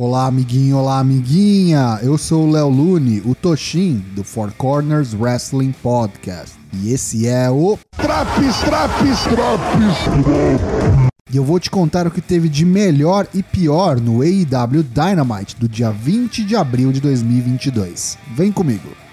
Olá, amiguinho, olá, amiguinha! Eu sou o Léo Lune, o Toshin, do Four Corners Wrestling Podcast. E esse é o. Traps, traps, traps! E eu vou te contar o que teve de melhor e pior no AEW Dynamite do dia 20 de abril de 2022. Vem comigo!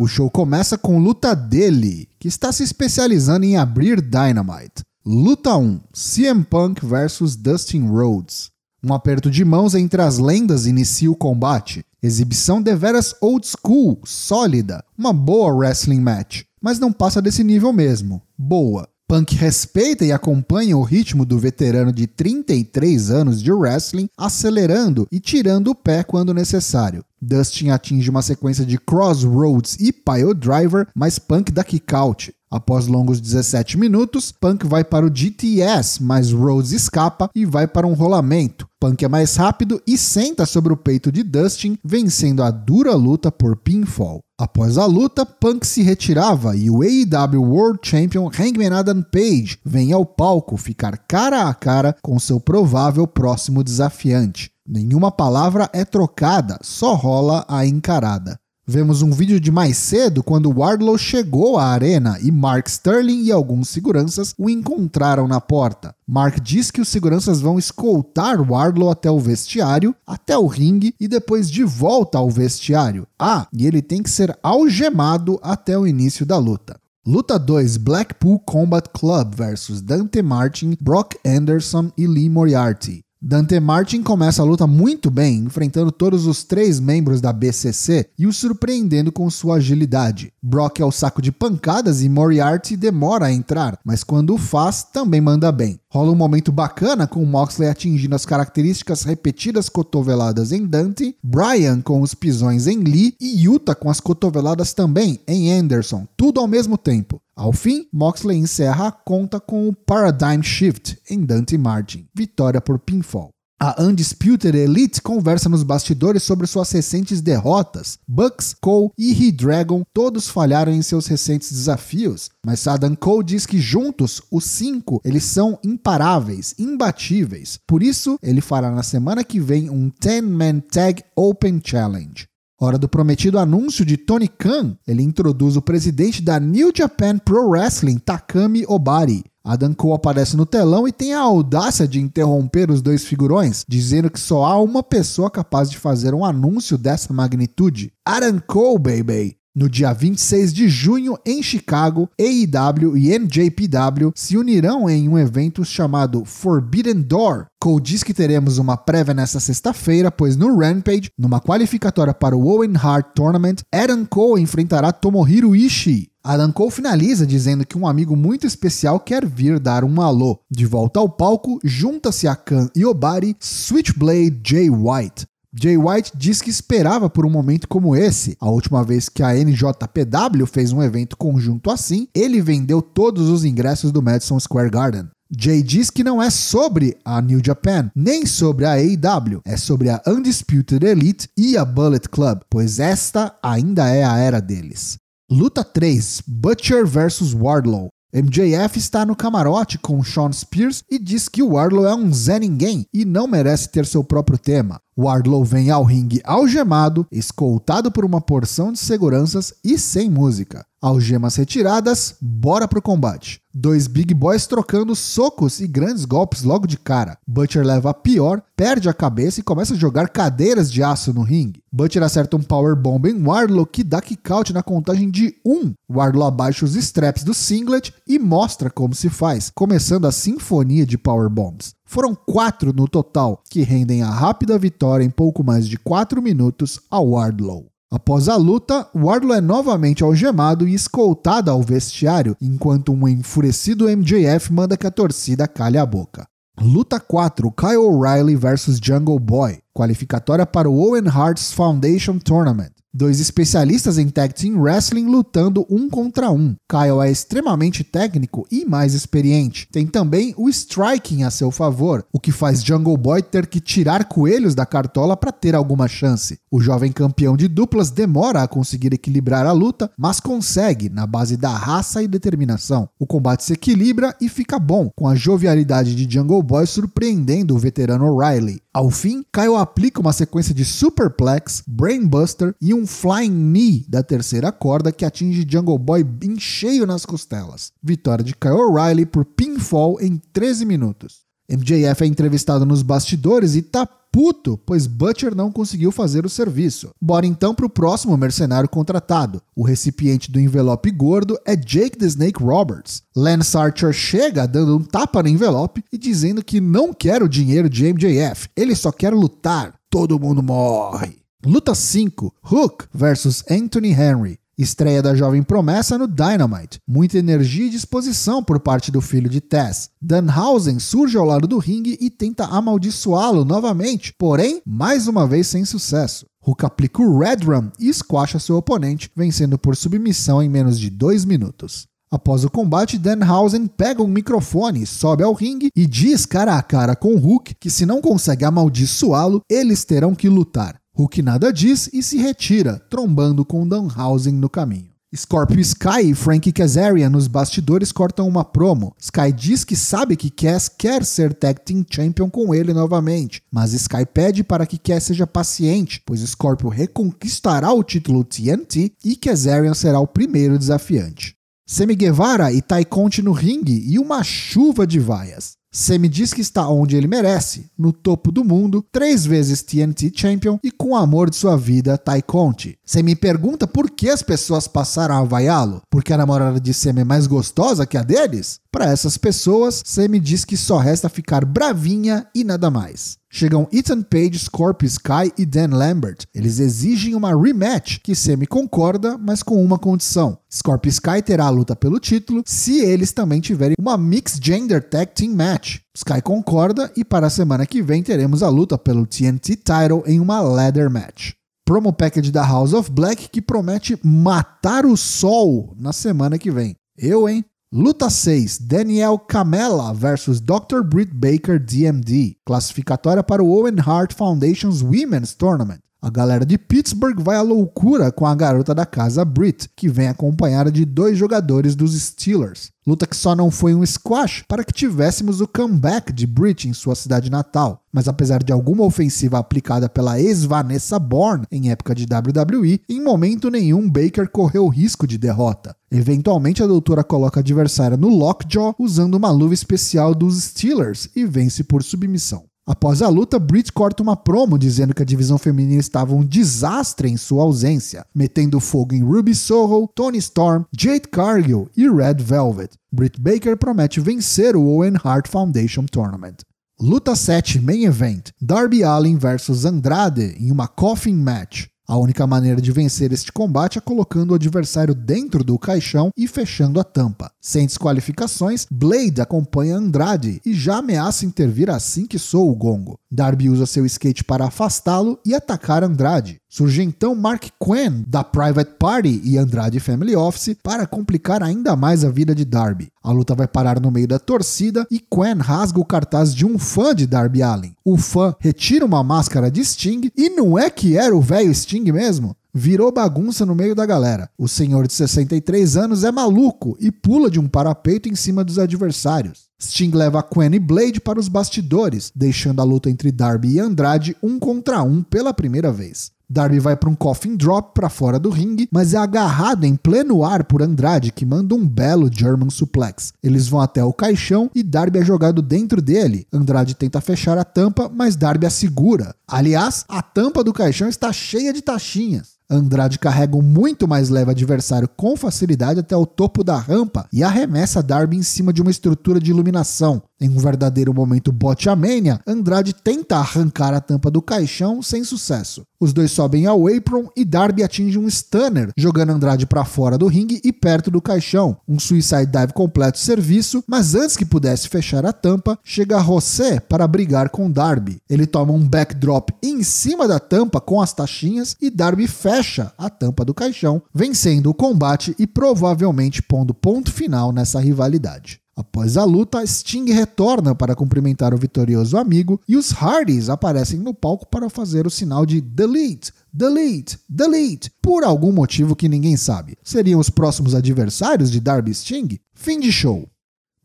O show começa com luta dele, que está se especializando em abrir Dynamite. Luta 1: CM Punk vs Dustin Rhodes. Um aperto de mãos entre as lendas inicia o combate. Exibição deveras old school, sólida, uma boa wrestling match, mas não passa desse nível mesmo. Boa. Punk respeita e acompanha o ritmo do veterano de 33 anos de wrestling, acelerando e tirando o pé quando necessário. Dustin atinge uma sequência de crossroads e pile driver, mas Punk dá kick out. Após longos 17 minutos, Punk vai para o GTS, mas Rhodes escapa e vai para um rolamento. Punk é mais rápido e senta sobre o peito de Dustin, vencendo a dura luta por pinfall. Após a luta, Punk se retirava e o AEW World Champion Hangman Adam Page vem ao palco ficar cara a cara com seu provável próximo desafiante. Nenhuma palavra é trocada, só rola a encarada. Vemos um vídeo de mais cedo quando Wardlow chegou à arena e Mark Sterling e alguns seguranças o encontraram na porta. Mark diz que os seguranças vão escoltar Wardlow até o vestiário, até o ringue e depois de volta ao vestiário. Ah, e ele tem que ser algemado até o início da luta. Luta 2: Blackpool Combat Club versus Dante Martin, Brock Anderson e Lee Moriarty. Dante Martin começa a luta muito bem, enfrentando todos os três membros da BCC e o surpreendendo com sua agilidade. Brock é o saco de pancadas e Moriarty demora a entrar, mas quando o faz, também manda bem. Rola um momento bacana com Moxley atingindo as características repetidas cotoveladas em Dante, Brian com os pisões em Lee e Yuta com as cotoveladas também em Anderson, tudo ao mesmo tempo. Ao fim, Moxley encerra a conta com o Paradigm Shift em Dante Martin, vitória por pinfall. A Undisputed Elite conversa nos bastidores sobre suas recentes derrotas. Bucks, Cole e He-Dragon todos falharam em seus recentes desafios, mas Adam Cole diz que juntos, os cinco, eles são imparáveis, imbatíveis. Por isso, ele fará na semana que vem um 10-Man Tag Open Challenge. Hora do prometido anúncio de Tony Khan, ele introduz o presidente da New Japan Pro Wrestling, Takami Obari. Adam Cole aparece no telão e tem a audácia de interromper os dois figurões, dizendo que só há uma pessoa capaz de fazer um anúncio dessa magnitude. Adam Cole, baby! No dia 26 de junho, em Chicago, AEW e NJPW se unirão em um evento chamado Forbidden Door. Cole diz que teremos uma prévia nesta sexta-feira, pois no Rampage, numa qualificatória para o Owen Hart Tournament, Adam Cole enfrentará Tomohiro Ishii. Adam Cole finaliza dizendo que um amigo muito especial quer vir dar um alô. De volta ao palco, junta-se a Khan e Obari, Switchblade Jay White. Jay White diz que esperava por um momento como esse. A última vez que a NJPW fez um evento conjunto assim, ele vendeu todos os ingressos do Madison Square Garden. Jay diz que não é sobre a New Japan, nem sobre a AEW, é sobre a Undisputed Elite e a Bullet Club, pois esta ainda é a era deles. Luta 3: Butcher vs Wardlow. MJF está no camarote com Sean Spears e diz que o Wardlow é um Zé Ninguém e não merece ter seu próprio tema. Wardlow vem ao ringue algemado, escoltado por uma porção de seguranças e sem música. Algemas retiradas, bora pro combate. Dois Big Boys trocando socos e grandes golpes logo de cara. Butcher leva a pior, perde a cabeça e começa a jogar cadeiras de aço no ringue. Butcher acerta um power bomb em Wardlow que dá kick out na contagem de 1. Wardlow abaixa os straps do singlet e mostra como se faz, começando a sinfonia de power bombs. Foram quatro no total, que rendem a rápida vitória em pouco mais de 4 minutos ao Wardlow. Após a luta, Wardlow é novamente algemado e escoltado ao vestiário, enquanto um enfurecido MJF manda que a torcida calhe a boca. Luta 4: Kyle O'Reilly vs Jungle Boy, qualificatória para o Owen Hart's Foundation Tournament. Dois especialistas em tag team wrestling lutando um contra um. Kyle é extremamente técnico e mais experiente. Tem também o striking a seu favor, o que faz Jungle Boy ter que tirar coelhos da cartola para ter alguma chance. O jovem campeão de duplas demora a conseguir equilibrar a luta, mas consegue na base da raça e determinação. O combate se equilibra e fica bom, com a jovialidade de Jungle Boy surpreendendo o veterano Riley. Ao fim, Kyle aplica uma sequência de superplex, brainbuster e um flying knee da terceira corda que atinge Jungle Boy em cheio nas costelas. Vitória de Kyle O'Reilly por pinfall em 13 minutos. MJF é entrevistado nos bastidores e tá puto, pois Butcher não conseguiu fazer o serviço. Bora então pro próximo mercenário contratado. O recipiente do envelope gordo é Jake the Snake Roberts. Lance Archer chega dando um tapa no envelope e dizendo que não quer o dinheiro de MJF, ele só quer lutar. Todo mundo morre. Luta 5: Hook versus Anthony Henry. Estreia da jovem promessa no Dynamite. Muita energia e disposição por parte do filho de Tess. Danhausen surge ao lado do ringue e tenta amaldiçoá-lo novamente, porém, mais uma vez sem sucesso. Hook aplica o Red Rum e squasha seu oponente, vencendo por submissão em menos de dois minutos. Após o combate, Danhausen pega um microfone, sobe ao ringue e diz cara a cara com Hook que se não consegue amaldiçoá-lo, eles terão que lutar. Hulk nada diz e se retira, trombando com Danhausen no caminho. Scorpio Sky e Frank Kazarian nos bastidores cortam uma promo. Sky diz que sabe que Cass quer ser Tag Team Champion com ele novamente, mas Sky pede para que Cass seja paciente, pois Scorpio reconquistará o título TNT e Kazarian será o primeiro desafiante. Semi Guevara e Tai Conte no ringue e uma chuva de vaias. Semi diz que está onde ele merece, no topo do mundo, três vezes TNT Champion e com o amor de sua vida, Tai Conte. Semi pergunta por que as pessoas passaram a vaiá-lo, porque a namorada de Semi é mais gostosa que a deles? Para essas pessoas, Sammy diz que só resta ficar bravinha e nada mais. Chegam Ethan Page, Scorpio Sky e Dan Lambert. Eles exigem uma rematch, que Sammy concorda, mas com uma condição. Scorpio Sky terá a luta pelo título se eles também tiverem uma Mixed Gender Tag Team Match. Sky concorda e para a semana que vem teremos a luta pelo TNT Title em uma Ladder Match. Promo package da House of Black que promete matar o sol na semana que vem. Eu, hein? Luta 6: Daniel Camella versus Dr. Britt Baker DMD, classificatória para o Owen Hart Foundation's Women's Tournament. A galera de Pittsburgh vai à loucura com a garota da casa Britt, que vem acompanhada de dois jogadores dos Steelers. Luta que só não foi um squash para que tivéssemos o comeback de Britt em sua cidade natal. Mas apesar de alguma ofensiva aplicada pela ex-Vanessa Bourne em época de WWE, em momento nenhum Baker correu risco de derrota. Eventualmente a doutora coloca a adversária no lockjaw usando uma luva especial dos Steelers e vence por submissão. Após a luta, Britt corta uma promo dizendo que a divisão feminina estava um desastre em sua ausência, metendo fogo em Ruby Soho, Tony Storm, Jade Cargill e Red Velvet. Britt Baker promete vencer o Owen Hart Foundation Tournament. Luta 7 Main Event: Darby Allin vs Andrade em uma coffin match. A única maneira de vencer este combate é colocando o adversário dentro do caixão e fechando a tampa. Sem desqualificações, Blade acompanha Andrade e já ameaça intervir assim que soa o gongo. Darby usa seu skate para afastá-lo e atacar Andrade. Surge então Mark Quinn, da Private Party e Andrade Family Office, para complicar ainda mais a vida de Darby. A luta vai parar no meio da torcida e Quinn rasga o cartaz de um fã de Darby Allin. O fã retira uma máscara de Sting e não é que era o velho Sting mesmo? virou bagunça no meio da galera. O senhor de 63 anos é maluco e pula de um parapeito em cima dos adversários. Sting leva Quen e Blade para os bastidores, deixando a luta entre Darby e Andrade um contra um pela primeira vez. Darby vai para um coffin drop para fora do ringue, mas é agarrado em pleno ar por Andrade, que manda um belo German suplex. Eles vão até o caixão e Darby é jogado dentro dele. Andrade tenta fechar a tampa, mas Darby a segura. Aliás, a tampa do caixão está cheia de taxinhas. Andrade carrega um muito mais leve adversário com facilidade até o topo da rampa e arremessa Darby em cima de uma estrutura de iluminação. Em um verdadeiro momento botamania, Andrade tenta arrancar a tampa do caixão sem sucesso. Os dois sobem ao apron e Darby atinge um stunner, jogando Andrade para fora do ringue e perto do caixão. Um suicide dive completo serviço, mas antes que pudesse fechar a tampa, chega José para brigar com Darby. Ele toma um backdrop em cima da tampa com as taxinhas e Darby fecha a tampa do caixão, vencendo o combate e provavelmente pondo ponto final nessa rivalidade. Após a luta, Sting retorna para cumprimentar o vitorioso amigo e os Hardys aparecem no palco para fazer o sinal de delete, delete, delete, por algum motivo que ninguém sabe. Seriam os próximos adversários de Darby Sting? Fim de show.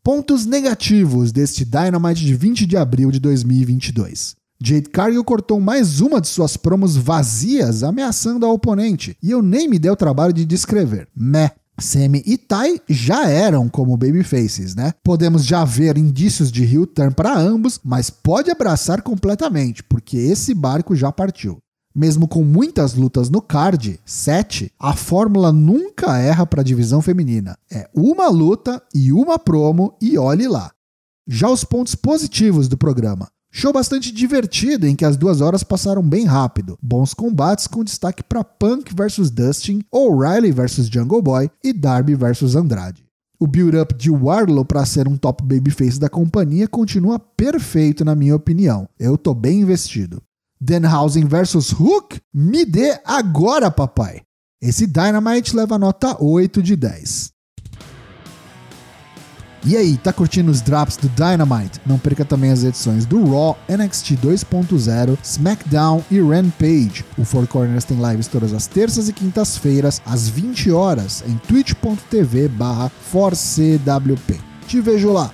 Pontos negativos deste Dynamite de 20 de abril de 2022. Jade Cargill cortou mais uma de suas promos vazias ameaçando a oponente, e eu nem me dei o trabalho de descrever. Meh. Semi e Tai já eram como babyfaces, né? Podemos já ver indícios de heel turn para ambos, mas pode abraçar completamente, porque esse barco já partiu. Mesmo com muitas lutas no card, 7, a fórmula nunca erra para a divisão feminina. É uma luta e uma promo e olhe lá. Já os pontos positivos do programa. Show bastante divertido em que as duas horas passaram bem rápido. Bons combates com destaque para Punk vs Dustin, O'Reilly vs Jungle Boy e Darby vs Andrade. O build-up de Warlow para ser um top babyface da companhia continua perfeito na minha opinião. Eu tô bem investido. Denhausen vs Hook? Me dê agora, papai! Esse Dynamite leva nota 8 de 10. E aí, tá curtindo os drops do Dynamite? Não perca também as edições do Raw, NXT 2.0, SmackDown e Rampage. O Four Corners tem lives todas as terças e quintas-feiras, às 20 horas, em twitch.tv barra Te vejo lá!